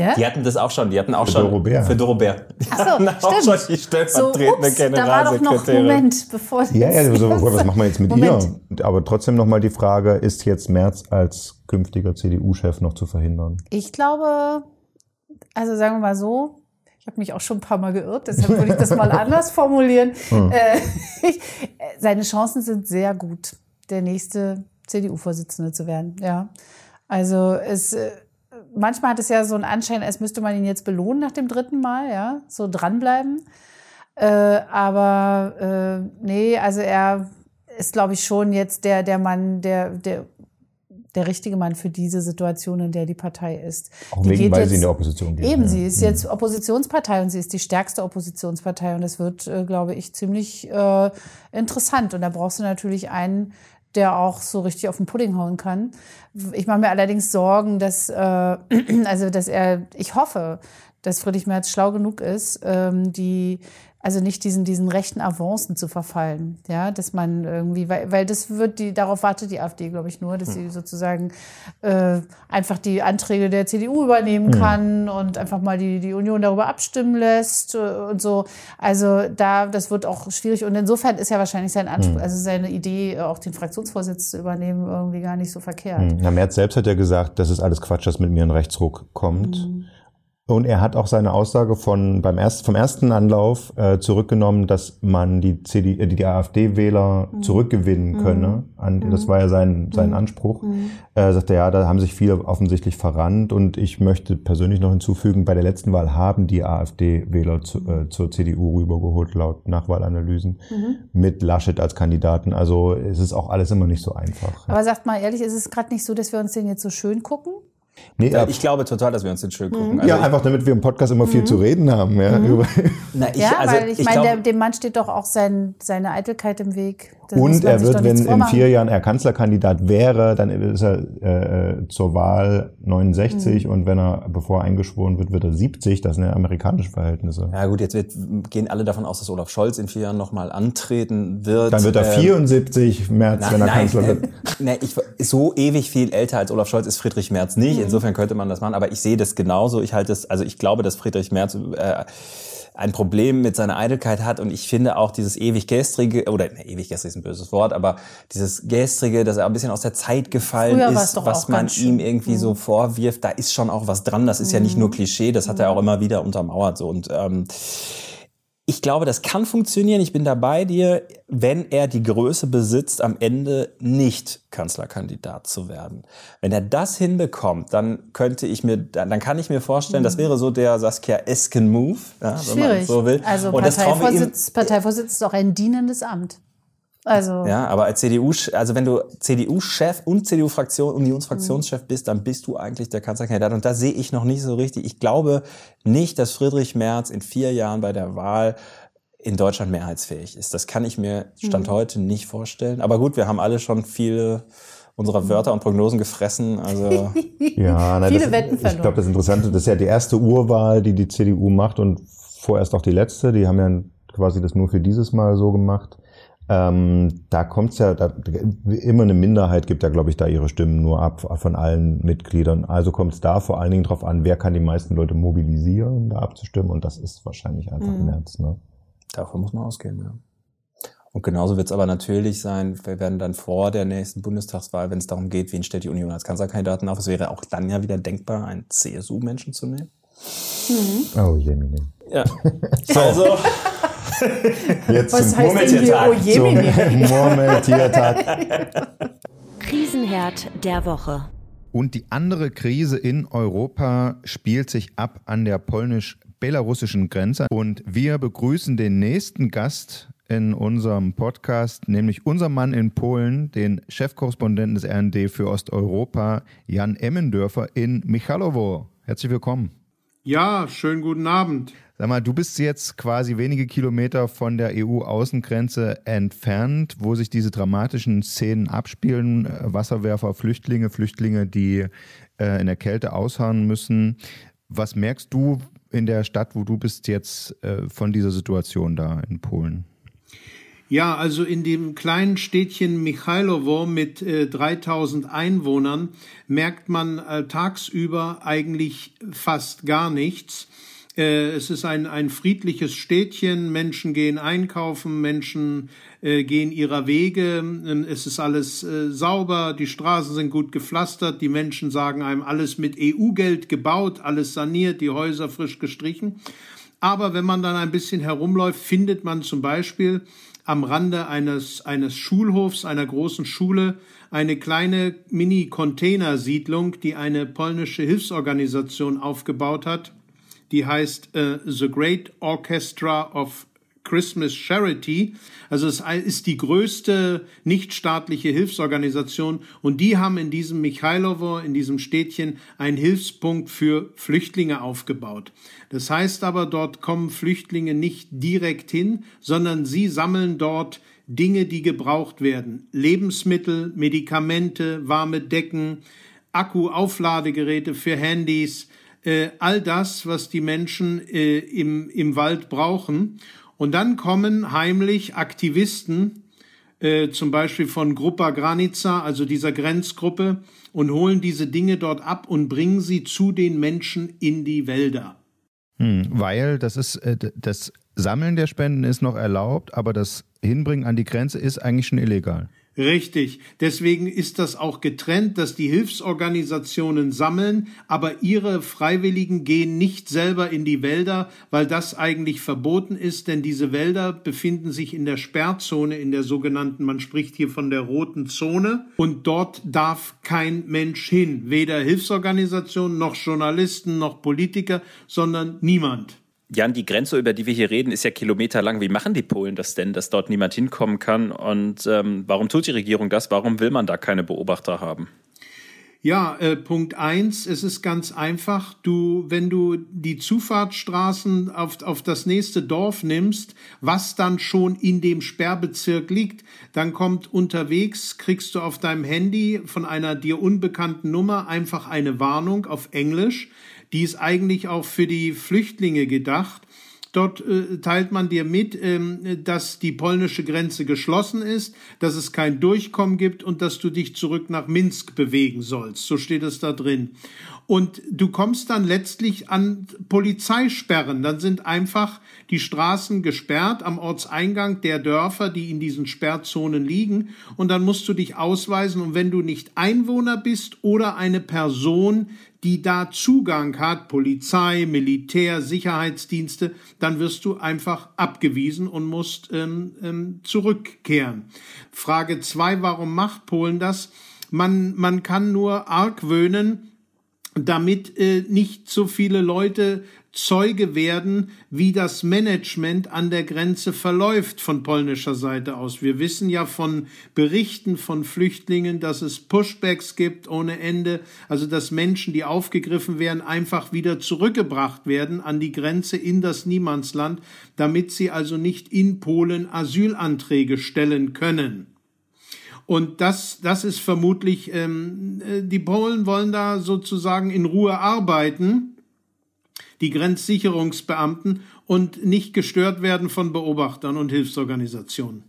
[SPEAKER 7] Ja?
[SPEAKER 6] Die hatten das auch schon. Die hatten auch
[SPEAKER 5] Für
[SPEAKER 6] schon
[SPEAKER 5] Doro Bär.
[SPEAKER 6] für Doro Bär. Die
[SPEAKER 7] Ach so,
[SPEAKER 6] hatten auch
[SPEAKER 7] stimmt.
[SPEAKER 6] schon die
[SPEAKER 7] So,
[SPEAKER 6] stellvertretende
[SPEAKER 7] ups, da war doch noch. Moment, bevor
[SPEAKER 5] Ja, ja, so, was machen wir jetzt mit
[SPEAKER 7] Moment.
[SPEAKER 5] ihr? Aber trotzdem nochmal die Frage, ist jetzt Merz als künftiger CDU-Chef noch zu verhindern?
[SPEAKER 7] Ich glaube, also sagen wir mal so, ich habe mich auch schon ein paar Mal geirrt, deshalb würde ich das mal anders formulieren.
[SPEAKER 5] Hm.
[SPEAKER 7] Äh, äh, seine Chancen sind sehr gut, der nächste CDU-Vorsitzende zu werden. Ja, also es äh, manchmal hat es ja so einen Anschein, als müsste man ihn jetzt belohnen nach dem dritten Mal, ja, so dranbleiben. Äh, aber äh, nee, also er ist, glaube ich, schon jetzt der, der Mann, der, der, der richtige Mann für diese Situation, in der die Partei ist.
[SPEAKER 5] Auch
[SPEAKER 7] Die
[SPEAKER 5] wegen,
[SPEAKER 7] geht
[SPEAKER 5] weil
[SPEAKER 7] jetzt-
[SPEAKER 5] sie in der Opposition geht.
[SPEAKER 7] Eben,
[SPEAKER 5] ja.
[SPEAKER 7] sie ist jetzt Oppositionspartei und sie ist die stärkste Oppositionspartei und das wird, äh, glaube ich, ziemlich äh, interessant. Und da brauchst du natürlich einen, der auch so richtig auf den Pudding hauen kann. Ich mache mir allerdings Sorgen, dass, äh, also, dass er, ich hoffe, dass Friedrich Merz schlau genug ist, ähm, die also nicht diesen, diesen rechten Avancen zu verfallen, ja, dass man irgendwie, weil, weil das wird die, darauf wartet die AfD, glaube ich, nur, dass sie sozusagen äh, einfach die Anträge der CDU übernehmen
[SPEAKER 5] Hm.
[SPEAKER 7] kann und einfach mal die, die Union darüber abstimmen lässt äh, und so. Also da, das wird auch schwierig und insofern ist ja wahrscheinlich sein Anspruch,
[SPEAKER 5] Hm.
[SPEAKER 7] also seine Idee, äh, auch den Fraktionsvorsitz zu übernehmen, irgendwie gar nicht so verkehrt.
[SPEAKER 5] Hm. Na, Merz selbst hat ja gesagt, das ist alles Quatsch, dass mit mir ein Rechtsruck kommt.
[SPEAKER 7] Mhm.
[SPEAKER 5] Und er hat auch seine Aussage von beim erst, vom ersten Anlauf äh, zurückgenommen, dass man die, CD, äh, die AfD-Wähler
[SPEAKER 7] Mhm.
[SPEAKER 5] zurückgewinnen könne. An, Das war ja sein, sein Anspruch. Äh, sagte, ja, da haben sich viele offensichtlich verrannt. Und ich möchte persönlich noch hinzufügen, bei der letzten Wahl haben die AfD-Wähler zu, äh, zur CDU rübergeholt, laut Nachwahlanalysen, mit Laschet als Kandidaten. Also es ist auch alles immer nicht so einfach.
[SPEAKER 7] Aber sagt mal ehrlich, ist es gerade nicht so, dass wir uns den jetzt so schön gucken?
[SPEAKER 5] Nee,
[SPEAKER 6] Ja, ich glaube total, dass wir uns den schön gucken.
[SPEAKER 7] Mhm.
[SPEAKER 6] Also
[SPEAKER 5] ja, einfach damit wir im Podcast immer viel zu reden haben. Ja, über-
[SPEAKER 6] Na, ich,
[SPEAKER 7] ja,
[SPEAKER 6] also,
[SPEAKER 7] weil ich,
[SPEAKER 6] ich
[SPEAKER 7] meine, dem Mann steht doch auch sein, seine Eitelkeit im Weg. Das
[SPEAKER 5] Und er wird, wenn in vier Jahren er Kanzlerkandidat wäre, dann ist er äh, äh, zur Wahl 69
[SPEAKER 7] Mhm.
[SPEAKER 5] und wenn er, bevor er eingeschworen wird, wird er 70. Das sind ja amerikanische Verhältnisse.
[SPEAKER 6] Ja gut, jetzt wird, gehen alle davon aus, dass Olaf Scholz in vier Jahren nochmal antreten wird.
[SPEAKER 5] Dann wird er
[SPEAKER 6] Ähm,
[SPEAKER 5] 74 März,
[SPEAKER 6] Na,
[SPEAKER 5] wenn er
[SPEAKER 6] nein,
[SPEAKER 5] Kanzler wird.
[SPEAKER 6] ne, ich, so ewig viel älter als Olaf Scholz ist Friedrich Merz nicht.
[SPEAKER 7] Mhm.
[SPEAKER 6] Insofern könnte man das machen. Aber ich sehe das genauso. Ich halte es, also ich glaube, dass Friedrich Merz äh, ein Problem mit seiner Eitelkeit hat. Und ich finde auch dieses ewig gestrige oder ne, ewig gestrig ist ein böses Wort, aber dieses gestrige, dass er ein bisschen aus der Zeit gefallen
[SPEAKER 7] Früher
[SPEAKER 6] ist, was man ihm irgendwie so vorwirft, da ist schon auch was dran. Das ist ja nicht
[SPEAKER 7] Mhm.
[SPEAKER 6] nur Klischee, das hat er auch immer wieder untermauert so. Und ähm, ich glaube, das kann funktionieren. Ich bin da bei dir, wenn er die Größe besitzt, am Ende nicht Kanzlerkandidat zu werden. Wenn er das hinbekommt, dann könnte ich mir, dann, kann ich mir vorstellen, das wäre so der Saskia-esken Move, ja, wenn man
[SPEAKER 7] Mhm.
[SPEAKER 6] So will.
[SPEAKER 7] Also
[SPEAKER 6] Und das
[SPEAKER 7] Parteivorsitz, Parteivorsitz ist auch ein dienendes Amt. Also
[SPEAKER 6] ja, aber als CDU, also wenn du CDU-Chef und CDU-Fraktion, Unionsfraktionschef bist, dann bist du eigentlich der Kanzlerkandidat. Und da sehe ich noch nicht so richtig. Ich glaube nicht, dass Friedrich Merz in vier Jahren bei der Wahl in Deutschland mehrheitsfähig ist. Das kann ich mir Stand
[SPEAKER 7] Mhm.
[SPEAKER 6] heute nicht vorstellen. Aber gut, wir haben alle schon viele unserer Wörter und Prognosen gefressen. Also
[SPEAKER 5] Ja, na,
[SPEAKER 7] Viele
[SPEAKER 5] das,
[SPEAKER 7] Wetten
[SPEAKER 5] Ich
[SPEAKER 7] verloren.
[SPEAKER 5] glaube, das Interessante, das ist ja die erste Urwahl, die die CDU macht und vorerst auch die letzte. Die haben ja quasi das nur für dieses Mal so gemacht. Ähm, da kommt's ja, da, immer eine Minderheit gibt ja, glaube ich, da ihre Stimmen nur ab von allen Mitgliedern. Also kommt es da vor allen Dingen drauf an, wer kann die meisten Leute mobilisieren, da abzustimmen. Und das ist wahrscheinlich einfach
[SPEAKER 7] Mhm.
[SPEAKER 5] März. Ne?
[SPEAKER 6] davon muss man ausgehen, ja. Und genauso wird es aber natürlich sein, wir werden dann vor der nächsten Bundestagswahl, wenn es darum geht, wen stellt die Union als Kanzlerkandidaten auf, es wäre auch dann ja wieder denkbar, einen CSU-Menschen zu nehmen.
[SPEAKER 5] Oh, Jemine.
[SPEAKER 6] Ja. Also,
[SPEAKER 5] Jetzt
[SPEAKER 7] Was
[SPEAKER 5] zum
[SPEAKER 7] heißt denn hier, Jemine?
[SPEAKER 5] zum Murmeltiertag.
[SPEAKER 4] Krisenherd der Woche.
[SPEAKER 11] Und die andere Krise in Europa spielt sich ab an der polnisch-belarussischen Grenze. Und wir begrüßen den nächsten Gast in unserem Podcast, nämlich unser Mann in Polen, den Chefkorrespondenten des RND für Osteuropa, Jan Emmendörfer in Michalowo. Herzlich willkommen.
[SPEAKER 12] Ja, schönen guten Abend.
[SPEAKER 11] Sag mal, du bist jetzt quasi wenige Kilometer von der EU-Außengrenze entfernt, wo sich diese dramatischen Szenen abspielen. Äh, Wasserwerfer, Flüchtlinge, Flüchtlinge, die äh, in der Kälte ausharren müssen. Was merkst du in der Stadt, wo du bist, jetzt äh, von dieser Situation da in Polen?
[SPEAKER 12] Ja, also in dem kleinen Städtchen Michailowo mit äh, 3000 Einwohnern merkt man äh, tagsüber eigentlich fast gar nichts. Äh, es ist ein, ein friedliches Städtchen, Menschen gehen einkaufen, Menschen äh, gehen ihrer Wege, Ähm, es ist alles äh, sauber, die Straßen sind gut gepflastert, die Menschen sagen einem alles mit EU-Geld gebaut, alles saniert, die Häuser frisch gestrichen. Aber wenn man dann ein bisschen herumläuft, findet man zum Beispiel am Rande eines, eines Schulhofs, einer großen Schule, eine kleine Mini-Container-Siedlung, die eine polnische Hilfsorganisation aufgebaut hat. Die heißt äh, The Great Orchestra of Christmas Charity. Also es ist die größte nichtstaatliche Hilfsorganisation und die haben in diesem Michailowo, in diesem Städtchen, einen Hilfspunkt für Flüchtlinge aufgebaut. Das heißt aber, dort kommen Flüchtlinge nicht direkt hin, sondern sie sammeln dort Dinge, die gebraucht werden. Lebensmittel, Medikamente, warme Decken, Akku-Aufladegeräte für Handys, äh, all das, was die Menschen äh, im, im Wald brauchen. Und dann kommen heimlich Aktivisten, äh, zum Beispiel von Grupa Granica, also dieser Grenzgruppe, und holen diese Dinge dort ab und bringen sie zu den Menschen in die Wälder.
[SPEAKER 11] Hm, weil das ist äh, das Sammeln der Spenden ist noch erlaubt, aber das Hinbringen an die Grenze ist eigentlich schon illegal.
[SPEAKER 12] Richtig. Deswegen ist das auch getrennt, dass die Hilfsorganisationen sammeln, aber ihre Freiwilligen gehen nicht selber in die Wälder, weil das eigentlich verboten ist, denn diese Wälder befinden sich in der Sperrzone, in der sogenannten, man spricht hier von der roten Zone, und dort darf kein Mensch hin, weder Hilfsorganisationen noch Journalisten noch Politiker, sondern niemand.
[SPEAKER 6] Jan, die Grenze, über die wir hier reden, ist ja kilometerlang. Wie machen die Polen das denn, dass dort niemand hinkommen kann? Und ähm, warum tut die Regierung das? Warum will man da keine Beobachter haben?
[SPEAKER 12] Ja, äh, Punkt eins, es ist ganz einfach. Du, wenn du die Zufahrtsstraßen auf, auf das nächste Dorf nimmst, was dann schon in dem Sperrbezirk liegt, dann kommt unterwegs, kriegst du auf deinem Handy von einer dir unbekannten Nummer einfach eine Warnung auf Englisch die ist eigentlich auch für die Flüchtlinge gedacht. Dort äh, teilt man dir mit, ähm, dass die polnische Grenze geschlossen ist, dass es kein Durchkommen gibt und dass du dich zurück nach Minsk bewegen sollst. So steht es da drin. Und du kommst dann letztlich an Polizeisperren. Dann sind einfach die Straßen gesperrt am Ortseingang der Dörfer, die in diesen Sperrzonen liegen. Und dann musst du dich ausweisen. Und wenn du nicht Einwohner bist oder eine Person, die da Zugang hat, Polizei, Militär, Sicherheitsdienste, dann wirst du einfach abgewiesen und musst ähm, ähm, zurückkehren. Frage zwei: Warum macht Polen das? Man, man kann nur argwöhnen, damit äh, nicht so viele Leute Zeuge werden, wie das Management an der Grenze verläuft von polnischer Seite aus. Wir wissen ja von Berichten von Flüchtlingen, dass es Pushbacks gibt ohne Ende, also dass Menschen, die aufgegriffen werden, einfach wieder zurückgebracht werden an die Grenze in das Niemandsland, damit sie also nicht in Polen Asylanträge stellen können. Und das, das ist vermutlich, ähm, äh, die Polen wollen da sozusagen in Ruhe arbeiten die Grenzsicherungsbeamten und nicht gestört werden von Beobachtern und Hilfsorganisationen.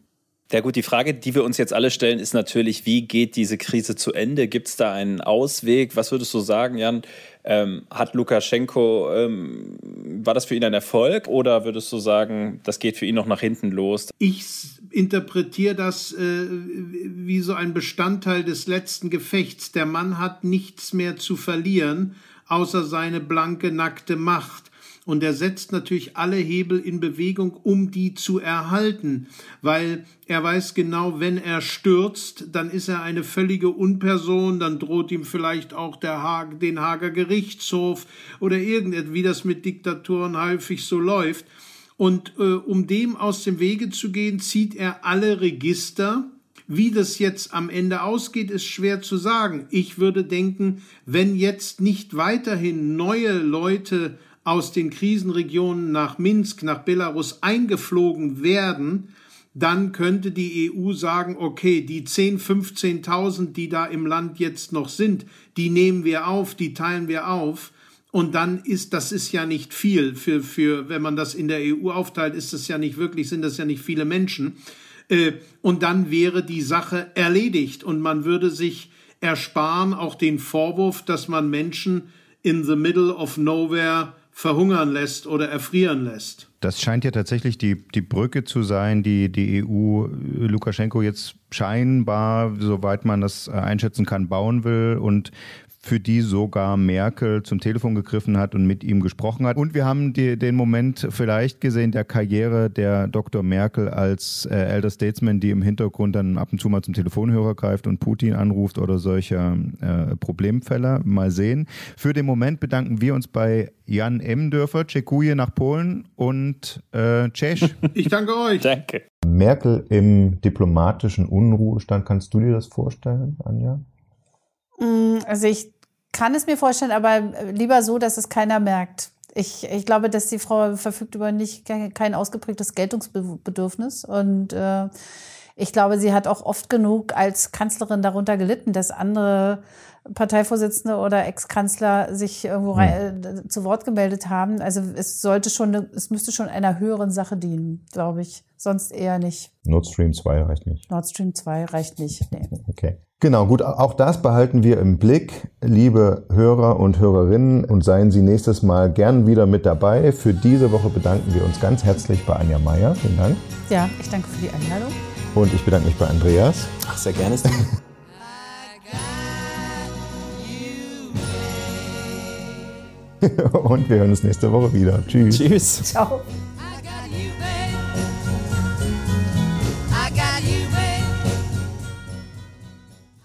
[SPEAKER 6] Ja gut, die Frage, die wir uns jetzt alle stellen, ist natürlich, wie geht diese Krise zu Ende? Gibt es da einen Ausweg? Was würdest du sagen, Jan? Ähm, hat Lukaschenko, ähm, war das für ihn ein Erfolg oder würdest du sagen, das geht für ihn noch nach hinten los?
[SPEAKER 12] Ich interpretiere das äh, wie so ein Bestandteil des letzten Gefechts. Der Mann hat nichts mehr zu verlieren außer seine blanke, nackte Macht. Und er setzt natürlich alle Hebel in Bewegung, um die zu erhalten, weil er weiß genau, wenn er stürzt, dann ist er eine völlige Unperson, dann droht ihm vielleicht auch der Haag, den Hager Gerichtshof oder irgendetwas, wie das mit Diktatoren häufig so läuft. Und äh, um dem aus dem Wege zu gehen, zieht er alle Register, wie das jetzt am Ende ausgeht, ist schwer zu sagen. Ich würde denken, wenn jetzt nicht weiterhin neue Leute aus den Krisenregionen nach Minsk, nach Belarus eingeflogen werden, dann könnte die EU sagen, okay, die 10, 15.000, die da im Land jetzt noch sind, die nehmen wir auf, die teilen wir auf. Und dann ist, das ist ja nicht viel für, für, wenn man das in der EU aufteilt, ist das ja nicht wirklich, sind das ja nicht viele Menschen. Äh, und dann wäre die Sache erledigt und man würde sich ersparen auch den Vorwurf, dass man Menschen in the middle of nowhere verhungern lässt oder erfrieren lässt.
[SPEAKER 11] Das scheint ja tatsächlich die, die Brücke zu sein, die die EU Lukaschenko jetzt scheinbar, soweit man das einschätzen kann, bauen will. Und für die sogar Merkel zum Telefon gegriffen hat und mit ihm gesprochen hat. Und wir haben die, den Moment vielleicht gesehen der Karriere der Dr. Merkel als äh, Elder Statesman, die im Hintergrund dann ab und zu mal zum Telefonhörer greift und Putin anruft oder solche äh, Problemfälle. Mal sehen. Für den Moment bedanken wir uns bei Jan Emdörfer, Czechuje nach Polen und äh, Czech.
[SPEAKER 12] Ich danke euch.
[SPEAKER 6] Danke.
[SPEAKER 5] Merkel im diplomatischen Unruhestand, kannst du dir das vorstellen, Anja?
[SPEAKER 7] Mm, also ich kann es mir vorstellen, aber lieber so, dass es keiner merkt. Ich, ich glaube, dass die Frau verfügt über nicht kein ausgeprägtes Geltungsbedürfnis und äh, ich glaube, sie hat auch oft genug als Kanzlerin darunter gelitten, dass andere Parteivorsitzende oder Ex-Kanzler sich irgendwo rein, äh, zu Wort gemeldet haben. Also es sollte schon, es müsste schon einer höheren Sache dienen, glaube ich. Sonst eher nicht.
[SPEAKER 5] Nord Stream 2 reicht nicht.
[SPEAKER 7] Nord Stream 2 reicht nicht. Nee.
[SPEAKER 5] Okay. Genau, gut, auch das behalten wir im Blick, liebe Hörer und Hörerinnen, und seien Sie nächstes Mal gern wieder mit dabei. Für diese Woche bedanken wir uns ganz herzlich bei Anja Meier. Vielen Dank.
[SPEAKER 7] Ja, ich danke für die Einladung.
[SPEAKER 5] Und ich bedanke mich bei Andreas.
[SPEAKER 2] Ach, sehr gerne.
[SPEAKER 5] Und wir hören uns nächste Woche wieder. Tschüss.
[SPEAKER 2] Tschüss.
[SPEAKER 7] Ciao.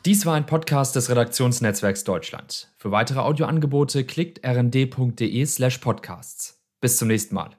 [SPEAKER 1] Dies war ein Podcast des Redaktionsnetzwerks Deutschland. Für weitere Audioangebote klickt rnd.de slash podcasts. Bis zum nächsten Mal.